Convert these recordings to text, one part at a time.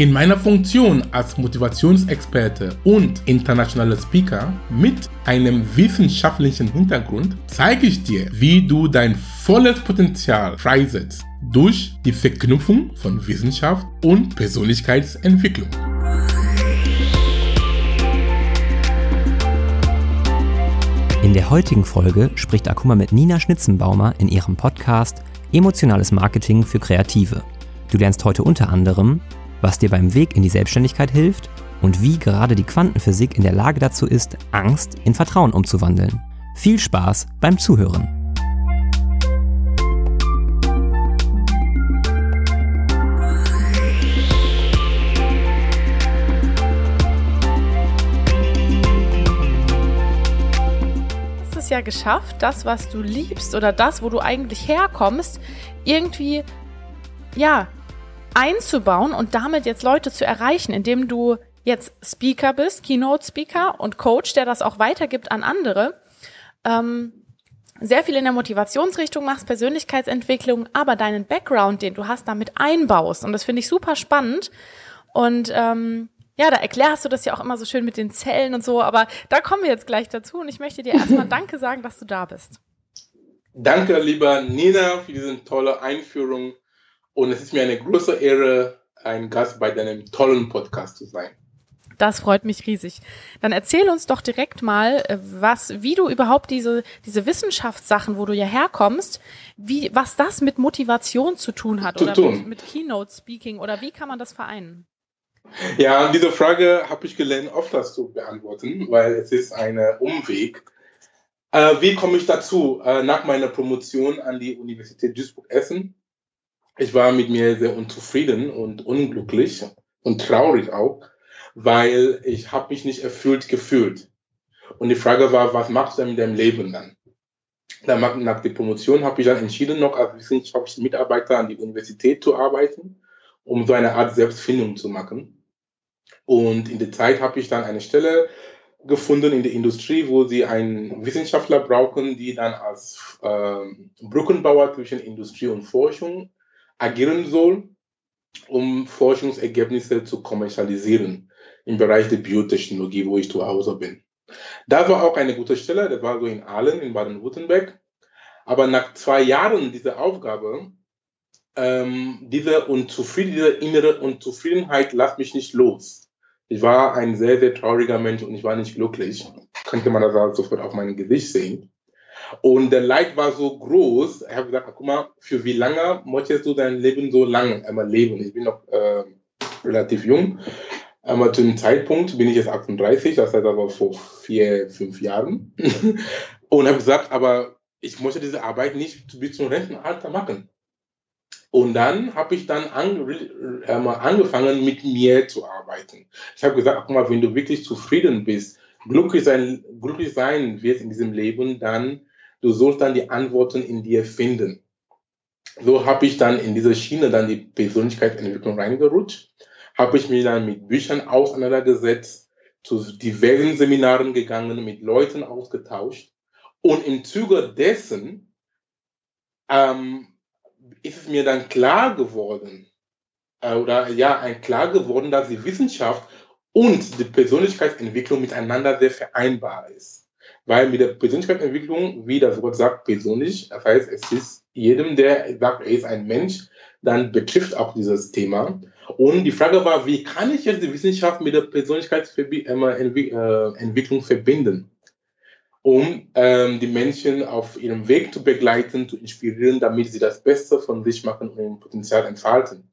In meiner Funktion als Motivationsexperte und internationaler Speaker mit einem wissenschaftlichen Hintergrund zeige ich dir, wie du dein volles Potenzial freisetzt durch die Verknüpfung von Wissenschaft und Persönlichkeitsentwicklung. In der heutigen Folge spricht Akuma mit Nina Schnitzenbaumer in ihrem Podcast Emotionales Marketing für Kreative. Du lernst heute unter anderem, was dir beim Weg in die Selbstständigkeit hilft und wie gerade die Quantenphysik in der Lage dazu ist, Angst in Vertrauen umzuwandeln. Viel Spaß beim Zuhören! ja geschafft, das, was du liebst oder das, wo du eigentlich herkommst, irgendwie, ja, einzubauen und damit jetzt Leute zu erreichen, indem du jetzt Speaker bist, Keynote-Speaker und Coach, der das auch weitergibt an andere. Ähm, sehr viel in der Motivationsrichtung machst, Persönlichkeitsentwicklung, aber deinen Background, den du hast, damit einbaust. Und das finde ich super spannend. Und ähm, ja, da erklärst du das ja auch immer so schön mit den Zellen und so, aber da kommen wir jetzt gleich dazu und ich möchte dir erstmal Danke sagen, dass du da bist. Danke, lieber Nina, für diese tolle Einführung. Und es ist mir eine große Ehre, ein Gast bei deinem tollen Podcast zu sein. Das freut mich riesig. Dann erzähl uns doch direkt mal, äh, was, wie du überhaupt diese, diese Wissenschaftssachen, wo du ja herkommst, wie, was das mit Motivation zu tun hat zu oder tun. Mit, mit Keynote Speaking oder wie kann man das vereinen? Ja, diese Frage habe ich gelernt, oft das zu beantworten, weil es ist ein Umweg. Äh, wie komme ich dazu? Äh, nach meiner Promotion an die Universität Duisburg-Essen ich war mit mir sehr unzufrieden und unglücklich und traurig auch, weil ich habe mich nicht erfüllt gefühlt. Und die Frage war, was machst du mit deinem Leben dann? dann nach der Promotion habe ich dann entschieden, noch als wissenschaftlicher Mitarbeiter an die Universität zu arbeiten, um so eine Art Selbstfindung zu machen. Und in der Zeit habe ich dann eine Stelle gefunden in der Industrie, wo sie einen Wissenschaftler brauchen, die dann als äh, Brückenbauer zwischen Industrie und Forschung agieren soll, um Forschungsergebnisse zu kommerzialisieren im Bereich der Biotechnologie, wo ich zu Hause bin. Das war auch eine gute Stelle, das war so in Aalen, in Baden-Württemberg. Aber nach zwei Jahren dieser Aufgabe, ähm, diese, Unzufrieden, diese innere Unzufriedenheit lässt mich nicht los. Ich war ein sehr, sehr trauriger Mensch und ich war nicht glücklich. Könnte man das also sofort auf meinem Gesicht sehen. Und der Leid war so groß, ich habe gesagt, guck mal, für wie lange möchtest du dein Leben so lang einmal leben? Ich bin noch äh, relativ jung. Einmal zu dem Zeitpunkt bin ich jetzt 38, das heißt aber vor vier, fünf Jahren. und habe gesagt, aber ich möchte diese Arbeit nicht bis zum Rentenalter machen. Und dann habe ich dann an, äh, angefangen, mit mir zu arbeiten. Ich habe gesagt, guck mal, wenn du wirklich zufrieden bist, glücklich sein, glücklich sein wirst in diesem Leben, dann Du sollst dann die Antworten in dir finden. So habe ich dann in diese Schiene dann die Persönlichkeitsentwicklung reingerutscht, habe ich mich dann mit Büchern auseinandergesetzt, zu diversen Seminaren gegangen, mit Leuten ausgetauscht und im Zuge dessen ähm, ist es mir dann klar geworden, äh, oder ja, ein klar geworden, dass die Wissenschaft und die Persönlichkeitsentwicklung miteinander sehr vereinbar ist. Weil mit der Persönlichkeitsentwicklung, wie das Wort sagt, persönlich, das heißt, es ist jedem, der sagt, er ist ein Mensch, dann betrifft auch dieses Thema. Und die Frage war, wie kann ich jetzt die Wissenschaft mit der Persönlichkeitsentwicklung verbinden, um ähm, die Menschen auf ihrem Weg zu begleiten, zu inspirieren, damit sie das Beste von sich machen und ihr Potenzial entfalten.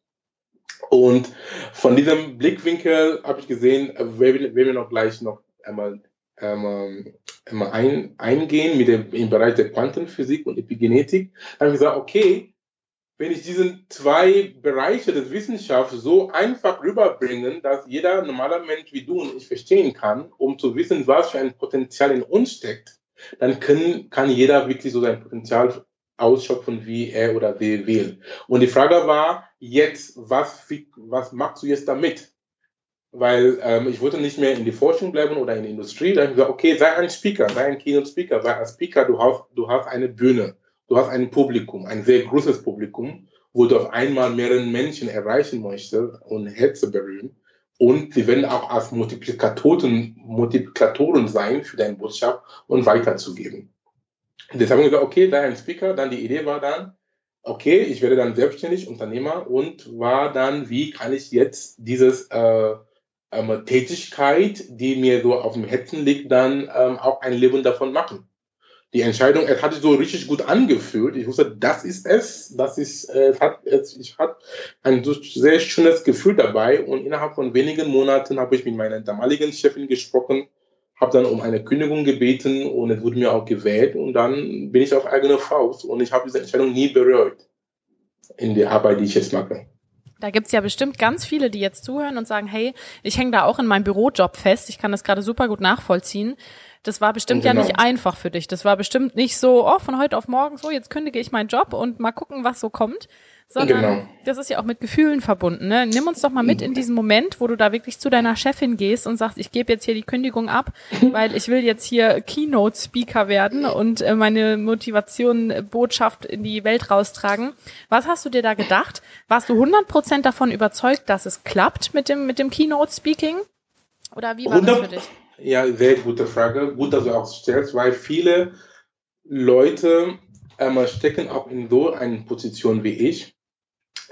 Und von diesem Blickwinkel habe ich gesehen, äh, werden wir noch gleich noch einmal ähm, ein, eingehen mit dem, im Bereich der Quantenphysik und Epigenetik, habe ich gesagt, okay, wenn ich diese zwei Bereiche des Wissenschafts so einfach rüberbringen, dass jeder normale Mensch wie du und ich verstehen kann, um zu wissen, was für ein Potenzial in uns steckt, dann können, kann jeder wirklich so sein Potenzial ausschöpfen, wie er oder sie will. Und die Frage war jetzt, was, was machst du jetzt damit? Weil ähm, ich wollte nicht mehr in die Forschung bleiben oder in die Industrie. Dann habe ich gesagt, okay, sei ein Speaker, sei ein Keynote-Speaker, weil als Speaker, du hast, du hast eine Bühne, du hast ein Publikum, ein sehr großes Publikum, wo du auf einmal mehrere Menschen erreichen möchtest und Herzen berühren. Und sie werden auch als Multiplikatoren, Multiplikatoren sein für deine Botschaft und weiterzugeben. Deshalb haben wir gesagt, okay, sei ein Speaker. Dann die Idee war dann, okay, ich werde dann selbstständig Unternehmer und war dann, wie kann ich jetzt dieses äh, ähm, Tätigkeit, die mir so auf dem Herzen liegt, dann ähm, auch ein Leben davon machen. Die Entscheidung, es hat sich so richtig gut angefühlt. Ich wusste, das ist es. Das ist, äh, es hat, es, ich hatte ein so sehr schönes Gefühl dabei und innerhalb von wenigen Monaten habe ich mit meiner damaligen Chefin gesprochen, habe dann um eine Kündigung gebeten und es wurde mir auch gewählt und dann bin ich auf eigene Faust und ich habe diese Entscheidung nie bereut in der Arbeit, die ich jetzt mache. Da gibt's ja bestimmt ganz viele, die jetzt zuhören und sagen, hey, ich hänge da auch in meinem Bürojob fest, ich kann das gerade super gut nachvollziehen. Das war bestimmt genau. ja nicht einfach für dich. Das war bestimmt nicht so, oh, von heute auf morgen so, jetzt kündige ich meinen Job und mal gucken, was so kommt, sondern genau. das ist ja auch mit Gefühlen verbunden. Ne? Nimm uns doch mal mit in diesen Moment, wo du da wirklich zu deiner Chefin gehst und sagst, ich gebe jetzt hier die Kündigung ab, weil ich will jetzt hier Keynote-Speaker werden und äh, meine Motivation, äh, Botschaft in die Welt raustragen. Was hast du dir da gedacht? Warst du 100% davon überzeugt, dass es klappt mit dem, mit dem Keynote-Speaking? Oder wie war das für dich? Ja, sehr gute Frage. Gut, dass du auch stellst, weil viele Leute ähm, stecken auch in so einer Position wie ich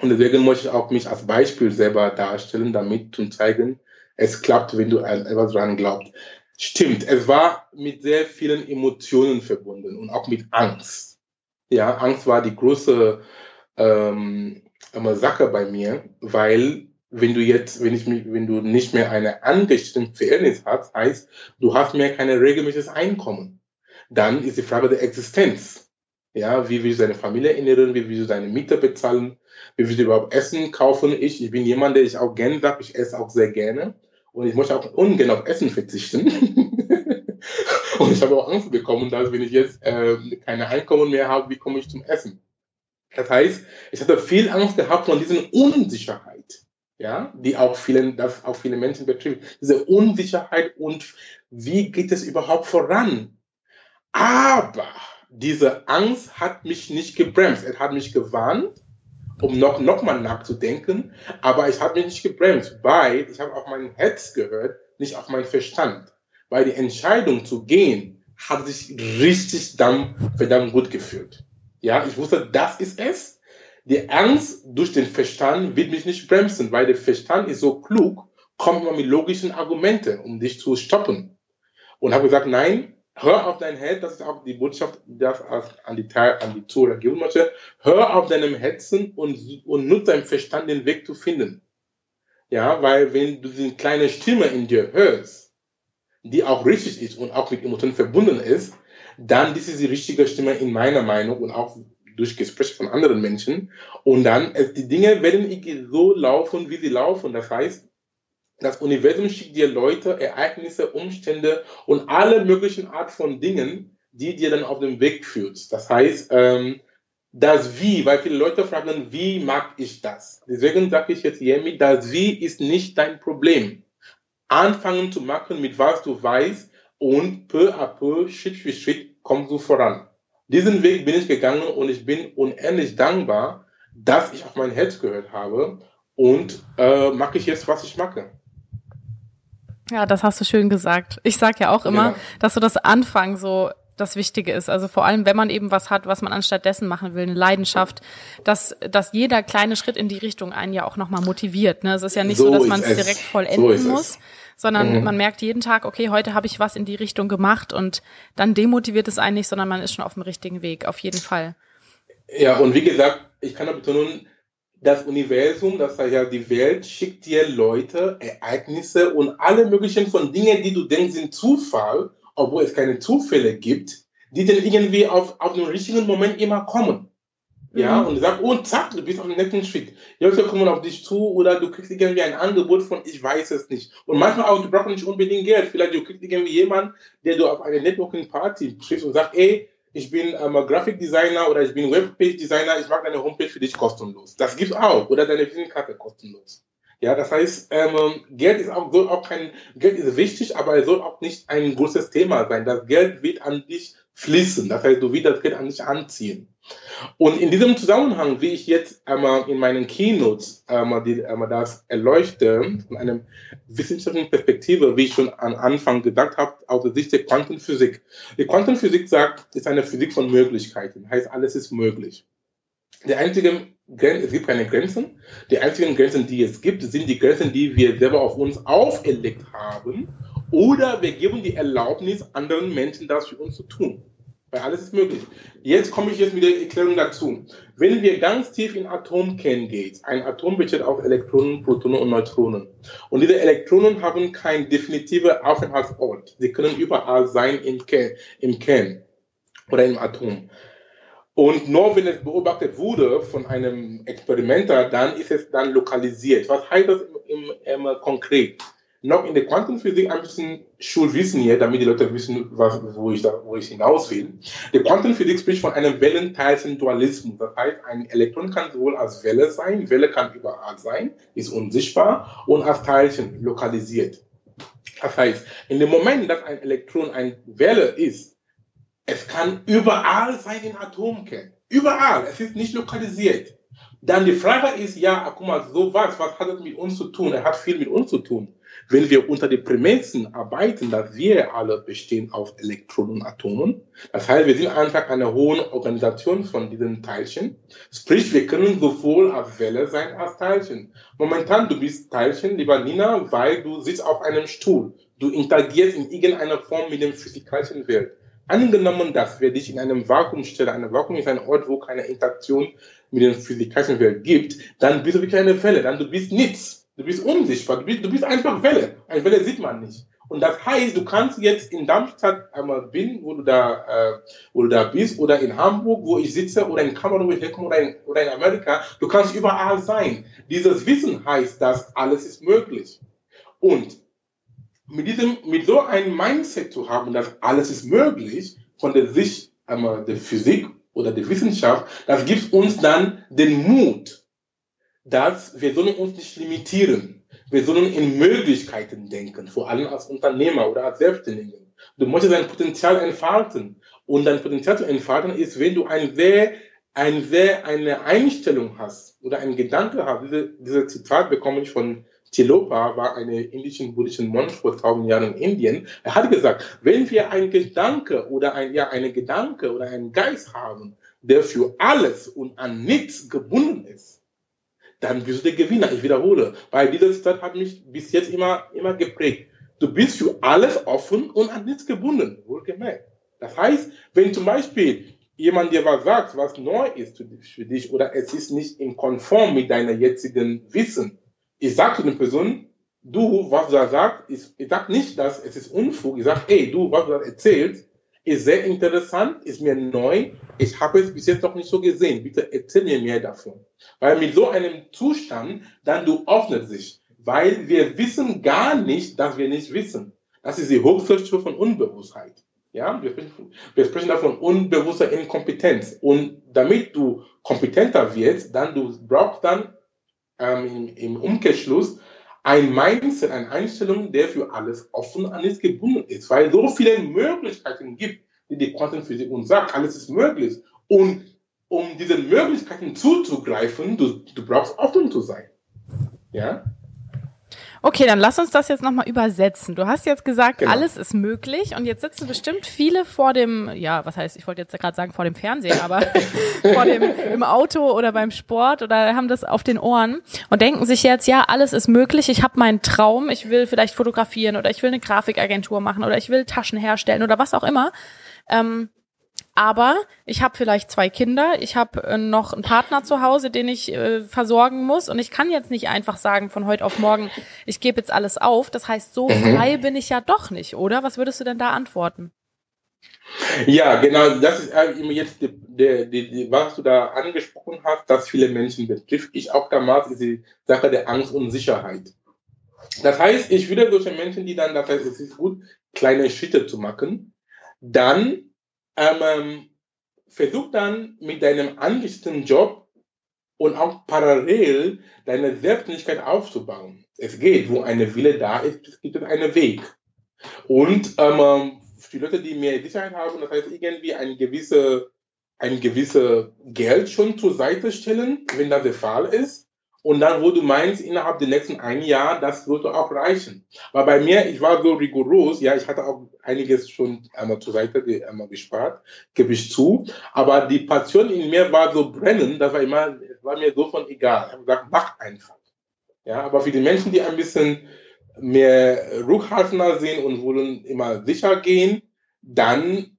und deswegen möchte ich auch mich als Beispiel selber darstellen, damit zu zeigen, es klappt, wenn du etwas dran glaubst. Stimmt, es war mit sehr vielen Emotionen verbunden und auch mit Angst. Ja, Angst war die große ähm, Sache bei mir, weil wenn du jetzt, wenn ich mich, wenn du nicht mehr eine angestellte Verhältnis hast, heißt, du hast mehr kein regelmäßiges Einkommen. Dann ist die Frage der Existenz. Ja, wie willst du deine Familie ernähren? Wie willst du deine Miete bezahlen? Wie du überhaupt Essen kaufen? Ich, ich bin jemand, der ich auch gerne sagt, ich esse auch sehr gerne. Und ich möchte auch ungern auf Essen verzichten. und ich habe auch Angst bekommen, dass wenn ich jetzt äh, keine Einkommen mehr habe, wie komme ich zum Essen? Das heißt, ich hatte viel Angst gehabt von dieser Unsicherheit, ja, die auch vielen, das auch viele Menschen betrifft. Diese Unsicherheit und wie geht es überhaupt voran? Aber diese Angst hat mich nicht gebremst. Es hat mich gewarnt, um noch, noch mal nachzudenken. Aber ich habe mich nicht gebremst, weil ich habe auf mein Herz gehört, nicht auf meinen Verstand. Weil die Entscheidung zu gehen, hat sich richtig dann verdammt gut gefühlt. Ja, ich wusste, das ist es. Die Angst durch den Verstand wird mich nicht bremsen, weil der Verstand ist so klug, kommt immer mit logischen Argumenten, um dich zu stoppen. Und habe gesagt, nein, Hör auf dein Herz, das ist auch die Botschaft, das an die, an die Zuhörer geben möchte. Hör auf deinem Herzen und, und nutze deinen Verstand, den Weg zu finden. Ja, weil wenn du diese kleine Stimme in dir hörst, die auch richtig ist und auch mit Emotionen verbunden ist, dann das ist die richtige Stimme in meiner Meinung und auch durch Gespräche von anderen Menschen. Und dann, die Dinge werden so laufen, wie sie laufen. Das heißt, das Universum schickt dir Leute, Ereignisse, Umstände und alle möglichen Art von Dingen, die dir dann auf den Weg führt. Das heißt, ähm, das Wie, weil viele Leute fragen, wie mag ich das? Deswegen sage ich jetzt Yemi, das Wie ist nicht dein Problem. Anfangen zu machen mit was du weißt und peu à peu, Schritt für Schritt kommst du voran. Diesen Weg bin ich gegangen und ich bin unendlich dankbar, dass ich auf mein Herz gehört habe und äh, mache ich jetzt, was ich mache. Ja, das hast du schön gesagt. Ich sag ja auch immer, ja. dass so das Anfang so das Wichtige ist. Also vor allem, wenn man eben was hat, was man anstatt dessen machen will, eine Leidenschaft, dass, dass jeder kleine Schritt in die Richtung einen ja auch nochmal motiviert. Ne? Es ist ja nicht so, so dass man es direkt vollenden so muss, sondern mhm. man merkt jeden Tag, okay, heute habe ich was in die Richtung gemacht und dann demotiviert es einen nicht, sondern man ist schon auf dem richtigen Weg, auf jeden Fall. Ja, und wie gesagt, ich kann da betonen, das Universum, das heißt ja die Welt, schickt dir Leute, Ereignisse und alle möglichen von Dingen, die du denkst, sind Zufall, obwohl es keine Zufälle gibt, die dann irgendwie auf, auf den richtigen Moment immer kommen. Ja, mhm. und sagt, oh, zack, du bist auf dem nächsten Schritt. Die Leute kommen auf dich zu oder du kriegst irgendwie ein Angebot von, ich weiß es nicht. Und manchmal auch, du brauchst nicht unbedingt Geld. Vielleicht du kriegst irgendwie jemanden, der du auf eine Networking-Party triffst und sagt, ey, ich bin ähm, Graphic Designer oder ich bin Webpage Designer, ich mache deine Homepage für dich kostenlos. Das gibt's auch. Oder deine Visitenkarte kostenlos. Ja, das heißt, ähm, Geld ist auch, soll auch kein, Geld ist wichtig, aber es soll auch nicht ein großes Thema sein. Das Geld wird an dich fließen. Das heißt, du Geld an dich anziehen. Und in diesem Zusammenhang, wie ich jetzt einmal in meinen Keynotes einmal, die, einmal das erleuchte, von einer wissenschaftlichen Perspektive, wie ich schon am Anfang gesagt habe, aus der Sicht der Quantenphysik. Die Quantenphysik sagt, ist eine Physik von Möglichkeiten, heißt, alles ist möglich. Der einzige es gibt keine Grenzen. Die einzigen Grenzen, die es gibt, sind die Grenzen, die wir selber auf uns auferlegt haben. Oder wir geben die Erlaubnis anderen Menschen, das für uns zu tun. Weil alles ist möglich. Jetzt komme ich jetzt mit der Erklärung dazu. Wenn wir ganz tief in Atomkern gehen, ein Atom besteht aus Elektronen, Protonen und Neutronen. Und diese Elektronen haben keinen definitiven Aufenthaltsort. Sie können überall sein im Kern, im Kern oder im Atom. Und nur wenn es beobachtet wurde von einem Experimenter, dann ist es dann lokalisiert. Was heißt das im, im, im konkret? Noch in der Quantenphysik ein bisschen Schulwissen hier, damit die Leute wissen, was, wo, ich da, wo ich hinaus will. Die Quantenphysik spricht von einem Wellenteilchen-Dualismus. Das heißt, ein Elektron kann sowohl als Welle sein, Welle kann überall sein, ist unsichtbar, und als Teilchen lokalisiert. Das heißt, in dem Moment, dass ein Elektron eine Welle ist, es kann überall sein in Atomkern. Überall. Es ist nicht lokalisiert. Dann die Frage ist, ja, guck mal, so was, was hat das mit uns zu tun? Er hat viel mit uns zu tun. Wenn wir unter den Prämissen arbeiten, dass wir alle bestehen aus Elektronen und Atomen, das heißt, wir sind einfach eine hohe Organisation von diesen Teilchen. Sprich, wir können sowohl als Welle sein als Teilchen. Momentan, du bist Teilchen, lieber Nina, weil du sitzt auf einem Stuhl. Du interagierst in irgendeiner Form mit dem physikalischen Welt. Angenommen, dass wir dich in einem Vakuum stellen, ein Vakuum ist ein Ort, wo keine Interaktion mit der physikalischen Welt gibt, dann bist du wirklich eine Welle, dann du bist nichts. Du bist unsichtbar, du bist, du bist einfach Welle. Eine Welle sieht man nicht. Und das heißt, du kannst jetzt in Darmstadt einmal bin, wo du da, äh, wo du da bist, oder in Hamburg, wo ich sitze, oder in Kamerun, wo ich herkomme, oder in, oder in Amerika. Du kannst überall sein. Dieses Wissen heißt, dass alles ist möglich. Und mit diesem, mit so einem Mindset zu haben, dass alles ist möglich, von der Sicht einmal der Physik oder der Wissenschaft, das gibt uns dann den Mut, dass wir sollen uns nicht limitieren. Wir sollen in Möglichkeiten denken, vor allem als Unternehmer oder als Selbstständiger. Du musst dein Potenzial entfalten. Und dein Potenzial zu entfalten ist, wenn du ein sehr, ein sehr, eine Einstellung hast oder einen Gedanke hast. Diese, diese Zitat bekomme ich von Tilopa war eine indische buddhische Mönch vor tausend Jahren in Indien. Er hat gesagt, wenn wir einen Gedanke oder ein, ja, eine Gedanke oder einen Geist haben, der für alles und an nichts gebunden ist, dann bist du der Gewinner. Ich wiederhole, weil dieser Zitat hat mich bis jetzt immer, immer geprägt. Du bist für alles offen und an nichts gebunden, wohlgemerkt. Das heißt, wenn zum Beispiel jemand dir was sagt, was neu ist für dich oder es ist nicht in konform mit deinem jetzigen Wissen, ich sage zu den Personen, du, was du da sagst, ist, ich sage nicht, dass es ist Unfug. Ich sage, ey, du, was du da erzählst, ist sehr interessant, ist mir neu. Ich habe es bis jetzt noch nicht so gesehen. Bitte erzähl mir mehr davon. Weil mit so einem Zustand, dann du öffnet sich. Weil wir wissen gar nicht, dass wir nicht wissen. Das ist die höchste von Unbewusstheit. Ja, wir sprechen, wir sprechen davon unbewusster Inkompetenz. Und damit du kompetenter wirst, dann du brauchst dann ähm, im Umkehrschluss ein Mindset, eine Einstellung, der für alles offen, alles gebunden ist, weil so viele Möglichkeiten gibt, die die Quantenphysik uns sagt, alles ist möglich. Und um diesen Möglichkeiten zuzugreifen, du, du brauchst offen zu sein. Ja? Okay, dann lass uns das jetzt nochmal übersetzen. Du hast jetzt gesagt, genau. alles ist möglich und jetzt sitzen bestimmt viele vor dem, ja, was heißt, ich wollte jetzt gerade sagen vor dem Fernsehen, aber vor dem, im Auto oder beim Sport oder haben das auf den Ohren und denken sich jetzt, ja, alles ist möglich, ich habe meinen Traum, ich will vielleicht fotografieren oder ich will eine Grafikagentur machen oder ich will Taschen herstellen oder was auch immer. Ähm, aber ich habe vielleicht zwei Kinder, ich habe äh, noch einen Partner zu Hause, den ich äh, versorgen muss und ich kann jetzt nicht einfach sagen von heute auf morgen, ich gebe jetzt alles auf. Das heißt, so mhm. frei bin ich ja doch nicht, oder? Was würdest du denn da antworten? Ja, genau, das ist jetzt, die, die, die, was du da angesprochen hast, dass viele Menschen betrifft. Ich auch damals ist die Sache der Angst und Sicherheit. Das heißt, ich würde solche Menschen, die dann, das heißt, es ist gut, kleine Schritte zu machen, dann ähm, versuch dann mit deinem angestellten Job und auch parallel deine Selbstständigkeit aufzubauen. Es geht, wo eine Wille da ist, gibt es einen Weg. Und ähm, für die Leute, die mehr Sicherheit haben, das heißt irgendwie ein gewisse, ein gewisse Geld schon zur Seite stellen, wenn das der Fall ist. Und dann, wo du meinst, innerhalb der nächsten ein Jahr, das würde auch reichen. Aber bei mir, ich war so rigoros, ja, ich hatte auch einiges schon einmal zur Seite einmal gespart, gebe ich zu. Aber die Passion in mir war so brennend, das war immer, war mir so von egal. Ich habe gesagt, mach einfach. Ja, aber für die Menschen, die ein bisschen mehr rückhaltender sind und wollen immer sicher gehen, dann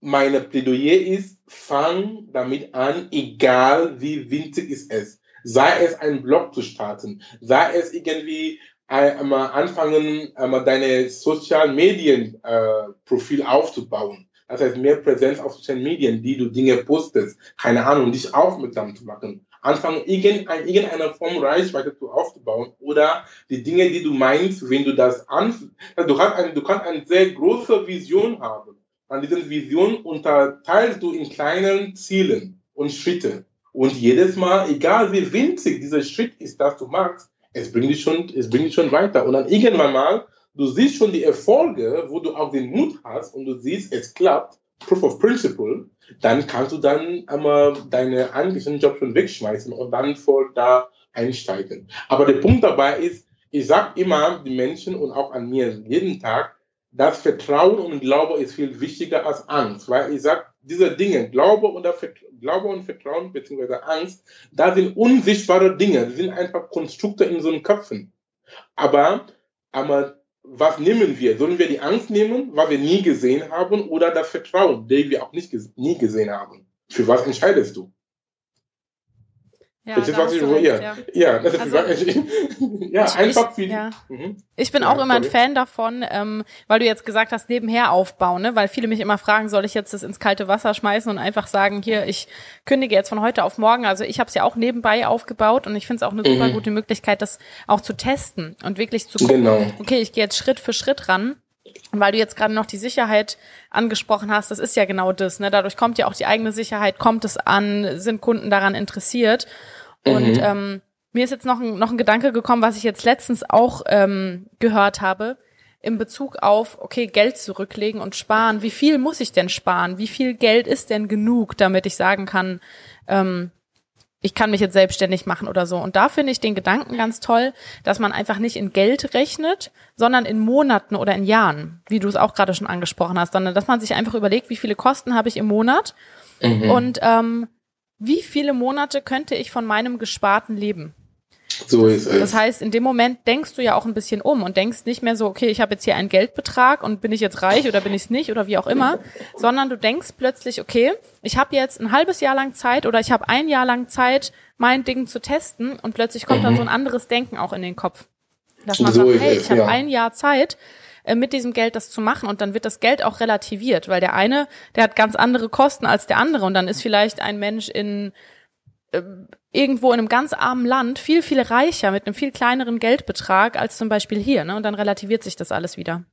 meine Plädoyer ist, fang damit an, egal wie winzig ist es sei es einen Blog zu starten, sei es irgendwie einmal anfangen, einmal deine Social Medien äh, Profil aufzubauen. Das heißt, mehr Präsenz auf Social Medien, die du Dinge postest, keine Ahnung, dich aufmerksam zu machen. Anfangen, irgendein, irgendeiner Form Reichweite zu aufzubauen oder die Dinge, die du meinst, wenn du das an, also du, hast eine, du kannst eine sehr große Vision haben. An diesen Vision unterteilst du in kleinen Zielen und Schritte. Und jedes Mal, egal wie winzig dieser Schritt ist, das du machst, es bringt dich schon, es bringt dich schon weiter. Und dann irgendwann mal, du siehst schon die Erfolge, wo du auch den Mut hast und du siehst, es klappt, Proof of Principle, dann kannst du dann einmal deine eigentlichen Job schon wegschmeißen und dann voll da einsteigen. Aber der Punkt dabei ist, ich sage immer den Menschen und auch an mir jeden Tag, das Vertrauen und Glaube ist viel wichtiger als Angst, weil ich sage, diese Dinge, Glaube und, Glaube und Vertrauen beziehungsweise Angst, da sind unsichtbare Dinge, sind einfach Konstrukte in so einen Köpfen. Aber, aber was nehmen wir? Sollen wir die Angst nehmen, was wir nie gesehen haben, oder das Vertrauen, das wir auch nicht nie gesehen haben? Für was entscheidest du? Ja, das ist, was ich recht, ja. ja, das ist also, ja ich, einfach viel. Ja. Mhm. Ich bin ja, auch immer sorry. ein Fan davon, ähm, weil du jetzt gesagt hast, nebenher aufbauen, ne? weil viele mich immer fragen, soll ich jetzt das ins kalte Wasser schmeißen und einfach sagen, hier, ich kündige jetzt von heute auf morgen. Also ich habe es ja auch nebenbei aufgebaut und ich finde es auch eine mhm. super gute Möglichkeit, das auch zu testen und wirklich zu gucken, genau. okay, ich gehe jetzt Schritt für Schritt ran weil du jetzt gerade noch die Sicherheit angesprochen hast, das ist ja genau das. Ne? Dadurch kommt ja auch die eigene Sicherheit, kommt es an, sind Kunden daran interessiert. Und mhm. ähm, mir ist jetzt noch ein, noch ein Gedanke gekommen, was ich jetzt letztens auch ähm, gehört habe, in Bezug auf, okay, Geld zurücklegen und sparen. Wie viel muss ich denn sparen? Wie viel Geld ist denn genug, damit ich sagen kann, ähm, ich kann mich jetzt selbstständig machen oder so. Und da finde ich den Gedanken ganz toll, dass man einfach nicht in Geld rechnet, sondern in Monaten oder in Jahren, wie du es auch gerade schon angesprochen hast, sondern dass man sich einfach überlegt, wie viele Kosten habe ich im Monat mhm. und ähm, wie viele Monate könnte ich von meinem Gesparten leben? So ist es. Das heißt, in dem Moment denkst du ja auch ein bisschen um und denkst nicht mehr so, okay, ich habe jetzt hier einen Geldbetrag und bin ich jetzt reich oder bin ich es nicht oder wie auch immer, sondern du denkst plötzlich, okay, ich habe jetzt ein halbes Jahr lang Zeit oder ich habe ein Jahr lang Zeit, mein Ding zu testen und plötzlich kommt mhm. dann so ein anderes Denken auch in den Kopf. Dass man so sagt, hey, ich habe ja. ein Jahr Zeit, äh, mit diesem Geld das zu machen und dann wird das Geld auch relativiert, weil der eine, der hat ganz andere Kosten als der andere und dann ist vielleicht ein Mensch in irgendwo in einem ganz armen Land viel, viel reicher mit einem viel kleineren Geldbetrag als zum Beispiel hier. Ne? Und dann relativiert sich das alles wieder.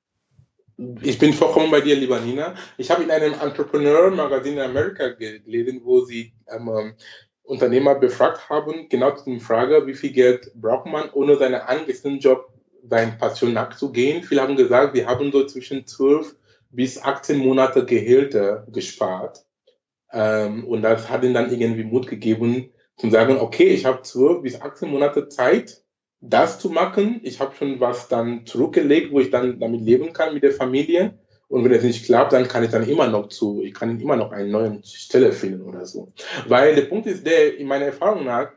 Ich bin vollkommen bei dir, lieber Nina. Ich habe in einem Entrepreneur-Magazin in Amerika gelesen, wo sie ähm, Unternehmer befragt haben, genau zu der Frage, wie viel Geld braucht man, ohne seinen angestellten Job, seine Passion nachzugehen. Viele haben gesagt, wir haben so zwischen 12 bis 18 Monate Gehälter gespart. Ähm, und das hat ihnen dann irgendwie Mut gegeben, zu sagen, okay, ich habe 12 bis 18 Monate Zeit, das zu machen. Ich habe schon was dann zurückgelegt, wo ich dann damit leben kann mit der Familie. Und wenn es nicht klappt, dann kann ich dann immer noch zu, ich kann immer noch eine neue Stelle finden oder so. Weil der Punkt ist der, in meiner Erfahrung nach,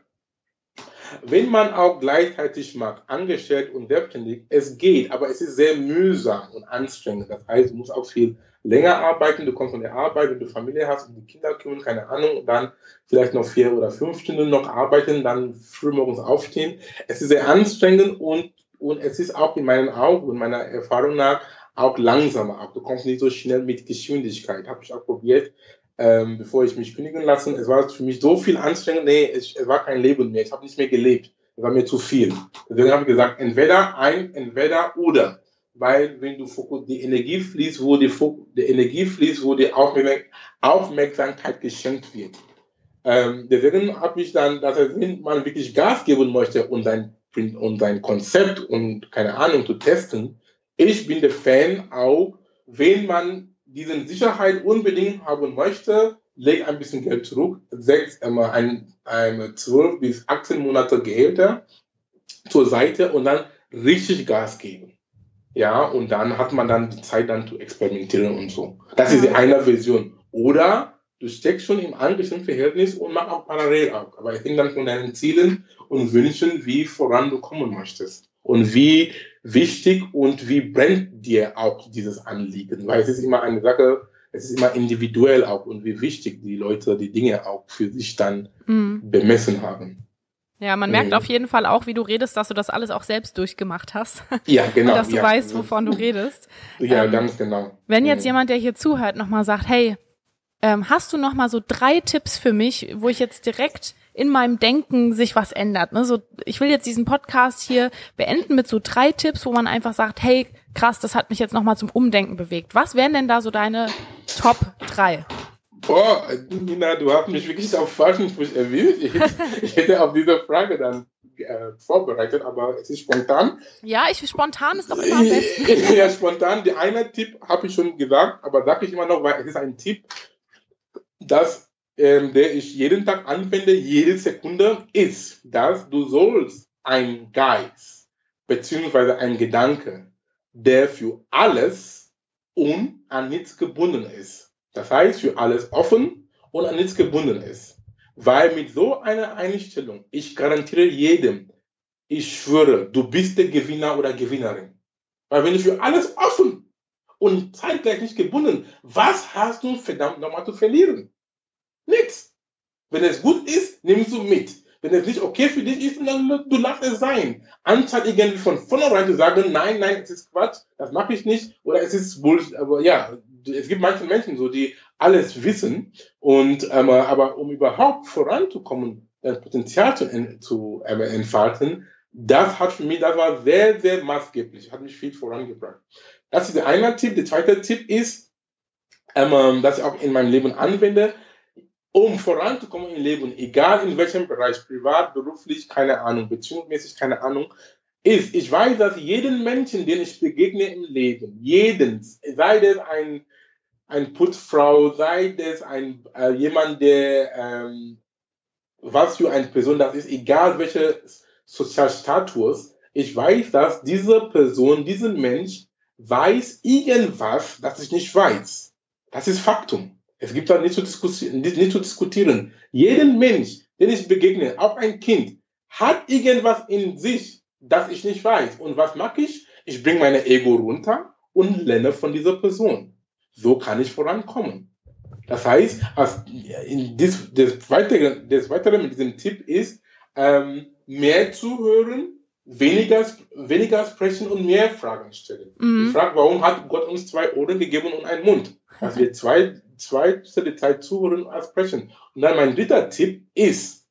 wenn man auch gleichzeitig macht, angestellt und selbstständig, es geht, aber es ist sehr mühsam und anstrengend. Das heißt, du musst auch viel länger arbeiten, du kommst von der Arbeit, wenn du Familie hast und die Kinder kümmern, keine Ahnung, dann vielleicht noch vier oder fünf Stunden noch arbeiten, dann früh morgens aufstehen. Es ist sehr anstrengend und, und es ist auch in meinen Augen und meiner Erfahrung nach auch langsamer. Du kommst nicht so schnell mit Geschwindigkeit. Habe ich auch probiert, ähm, bevor ich mich kündigen lassen. Es war für mich so viel anstrengend. Nee, es, es war kein Leben mehr. Ich habe nicht mehr gelebt. Es war mir zu viel. Deswegen habe ich gesagt, entweder ein, entweder oder. Weil wenn du die Energie fließt, wo die, die Energie fließt, wo die Aufmerksamkeit geschenkt wird. Ähm, deswegen habe ich dann, dass wenn man wirklich Gas geben möchte und sein, und sein Konzept und keine Ahnung zu testen, ich bin der Fan auch, wenn man diese Sicherheit unbedingt haben möchte, leg ein bisschen Geld zurück, sechs, einmal ein, ein 12 bis 18 Monate Gehälter zur Seite und dann richtig Gas geben. Ja, und dann hat man dann die Zeit dann zu experimentieren und so. Das ist die eine Version. Oder du steckst schon im Angestelltenverhältnis und mach auch parallel ab. Aber ich denke dann von deinen Zielen und Wünschen, wie voran du kommen möchtest. Und wie wichtig und wie brennt dir auch dieses Anliegen. Weil es ist immer eine Sache, es ist immer individuell auch und wie wichtig die Leute die Dinge auch für sich dann mhm. bemessen haben. Ja, man merkt mhm. auf jeden Fall auch, wie du redest, dass du das alles auch selbst durchgemacht hast. Ja, genau. Und dass du ja. weißt, wovon du redest. Ja, ähm, ganz genau. Wenn jetzt mhm. jemand, der hier zuhört, nochmal sagt, hey, ähm, hast du nochmal so drei Tipps für mich, wo ich jetzt direkt in meinem Denken sich was ändert? Ne? So, ich will jetzt diesen Podcast hier beenden mit so drei Tipps, wo man einfach sagt, hey, krass, das hat mich jetzt nochmal zum Umdenken bewegt. Was wären denn da so deine Top drei? Boah, Nina, du hast mich wirklich auf falschen Fuß erwischt. Ich, ich, hätte auf diese Frage dann äh, vorbereitet, aber es ist spontan. Ja, ich spontan ist doch immer am besten. ja, spontan. Der eine Tipp habe ich schon gesagt, aber sage ich immer noch, weil es ist ein Tipp, dass ähm, der ich jeden Tag anwende, jede Sekunde, ist, dass du sollst ein Geist beziehungsweise ein Gedanke, der für alles und an nichts gebunden ist das heißt, für alles offen und an nichts gebunden ist. Weil mit so einer Einstellung, ich garantiere jedem, ich schwöre, du bist der Gewinner oder Gewinnerin. Weil wenn du für alles offen und zeitgleich nicht gebunden, was hast du verdammt nochmal zu verlieren? Wenn es gut ist, nimmst du mit. Wenn es nicht okay für dich ist, dann du lass es sein. Anstatt irgendwie von vornherein zu sagen, nein, nein, es ist Quatsch, das mache ich nicht, oder es ist Bullshit, aber ja, es gibt manche Menschen so, die alles wissen und ähm, aber um überhaupt voranzukommen, das Potenzial zu, zu ähm, entfalten, das hat für mich, das war sehr, sehr maßgeblich, hat mich viel vorangebracht. Das ist der eine Tipp. Der zweite Tipp ist, ähm, dass ich auch in meinem Leben anwende, um voranzukommen im Leben, egal in welchem Bereich, privat, beruflich, keine Ahnung, beziehungsmäßig, keine Ahnung, ist, ich weiß, dass jeden Menschen, den ich begegne im Leben, jeden, sei das ein ein Putzfrau, sei das ein, äh, jemand, der, ähm, was für eine Person das ist, egal welcher Sozialstatus, ich weiß, dass diese Person, diesen Mensch weiß irgendwas, das ich nicht weiß. Das ist Faktum. Es gibt da nicht zu diskutieren. Nicht zu diskutieren. Jeden Mensch, den ich begegne, auch ein Kind, hat irgendwas in sich, das ich nicht weiß. Und was mache ich? Ich bringe meine Ego runter und lerne von dieser Person. So kann ich vorankommen. Das heißt, das, das, Weitere, das Weitere mit diesem Tipp ist, ähm, mehr zuhören, weniger, weniger sprechen und mehr Fragen stellen. Mhm. Ich frage, warum hat Gott uns zwei Ohren gegeben und einen Mund? Dass wir zwei, zwei die Zeit zuhören als sprechen. Und dann mein dritter Tipp ist,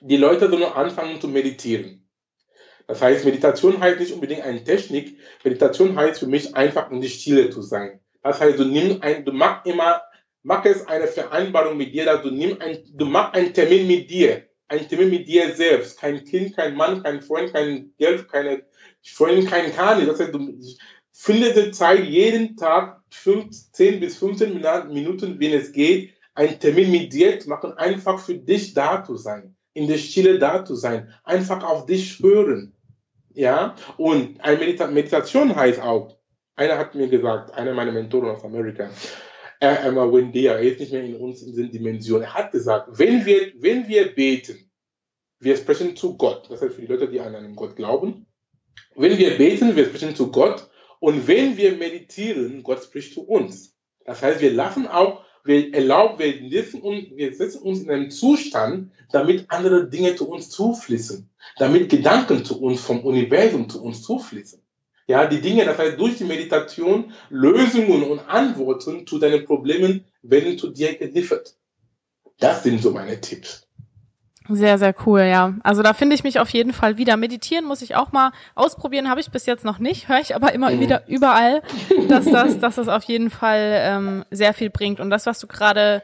die Leute sollen anfangen zu meditieren. Das heißt, Meditation heißt nicht unbedingt eine Technik. Meditation heißt für mich einfach in die Stille zu sein. Das heißt, du nimmst ein, du machst immer, mach es eine Vereinbarung mit dir, dass du nimmst ein, du machst einen Termin mit dir, einen Termin mit dir selbst, kein Kind, kein Mann, kein Freund, kein Geld, keine Freundin, kein Kani. Das heißt, du findest Zeit jeden Tag 10 bis 15 Minuten, wenn es geht, einen Termin mit dir zu machen, einfach für dich da zu sein, in der Stille da zu sein, einfach auf dich hören. Ja, und eine Medita Meditation heißt auch, einer hat mir gesagt, einer meiner Mentoren aus Amerika, er, Emma Wendia, er ist nicht mehr in uns in diesen Dimensionen. Er hat gesagt, wenn wir, wenn wir beten, wir sprechen zu Gott. Das heißt für die Leute, die an einen Gott glauben. Wenn wir beten, wir sprechen zu Gott. Und wenn wir meditieren, Gott spricht zu uns. Das heißt, wir lassen auch, wir erlauben, wir, setzen uns, wir setzen uns in einen Zustand, damit andere Dinge zu uns zufließen. Damit Gedanken zu uns vom Universum zu uns zufließen. Ja, die Dinge, das heißt, durch die Meditation Lösungen und Antworten zu deinen Problemen werden zu dir geliefert. Das sind so meine Tipps. Sehr, sehr cool, ja. Also da finde ich mich auf jeden Fall wieder. Meditieren muss ich auch mal ausprobieren, habe ich bis jetzt noch nicht, höre ich aber immer mhm. wieder überall, dass das, dass das auf jeden Fall ähm, sehr viel bringt. Und das, was du gerade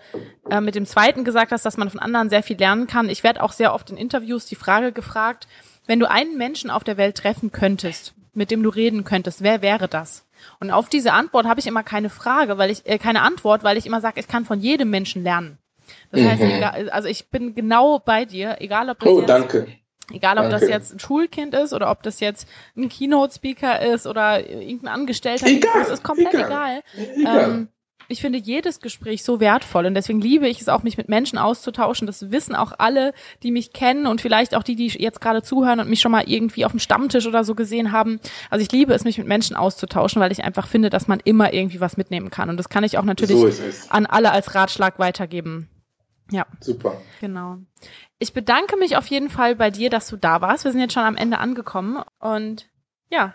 äh, mit dem zweiten gesagt hast, dass man von anderen sehr viel lernen kann. Ich werde auch sehr oft in Interviews die Frage gefragt, wenn du einen Menschen auf der Welt treffen könntest, mit dem du reden könntest, wer wäre das? Und auf diese Antwort habe ich immer keine Frage, weil ich äh, keine Antwort, weil ich immer sage, ich kann von jedem Menschen lernen. Das mhm. heißt, egal, also ich bin genau bei dir, egal ob das oh, jetzt, danke. Egal, ob danke. das jetzt ein Schulkind ist oder ob das jetzt ein Keynote-Speaker ist oder irgendein Angestellter. Egal, das ist komplett egal. egal. egal. Ähm, ich finde jedes Gespräch so wertvoll und deswegen liebe ich es auch, mich mit Menschen auszutauschen. Das wissen auch alle, die mich kennen und vielleicht auch die, die jetzt gerade zuhören und mich schon mal irgendwie auf dem Stammtisch oder so gesehen haben. Also ich liebe es, mich mit Menschen auszutauschen, weil ich einfach finde, dass man immer irgendwie was mitnehmen kann. Und das kann ich auch natürlich so an alle als Ratschlag weitergeben. Ja. Super. Genau. Ich bedanke mich auf jeden Fall bei dir, dass du da warst. Wir sind jetzt schon am Ende angekommen und ja,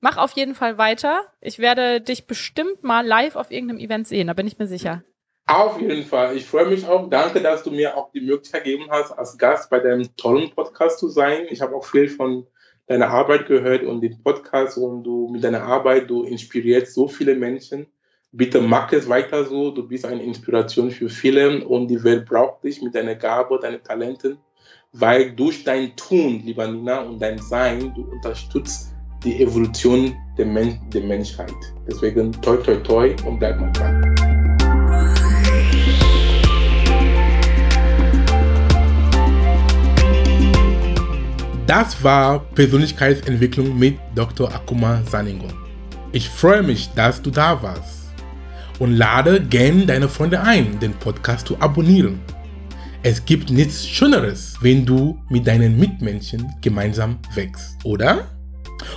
mach auf jeden Fall weiter. Ich werde dich bestimmt mal live auf irgendeinem Event sehen, da bin ich mir sicher. Auf jeden Fall. Ich freue mich auch. Danke, dass du mir auch die Möglichkeit gegeben hast, als Gast bei deinem tollen Podcast zu sein. Ich habe auch viel von deiner Arbeit gehört und den Podcast und du mit deiner Arbeit, du inspirierst so viele Menschen bitte mach es weiter so. Du bist eine Inspiration für viele und die Welt braucht dich mit deiner Gabe, deinen Talenten, weil durch dein Tun, lieber Nina, und dein Sein, du unterstützt die Evolution der, Men der Menschheit. Deswegen toi toi toi und bleib mal dran. Das war Persönlichkeitsentwicklung mit Dr. Akuma Saningo. Ich freue mich, dass du da warst und lade gern deine Freunde ein, den Podcast zu abonnieren. Es gibt nichts Schöneres, wenn du mit deinen Mitmenschen gemeinsam wächst, oder?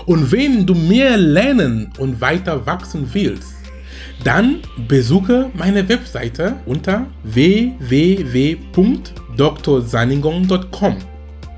Und wenn du mehr lernen und weiter wachsen willst, dann besuche meine Webseite unter www.drsaningong.com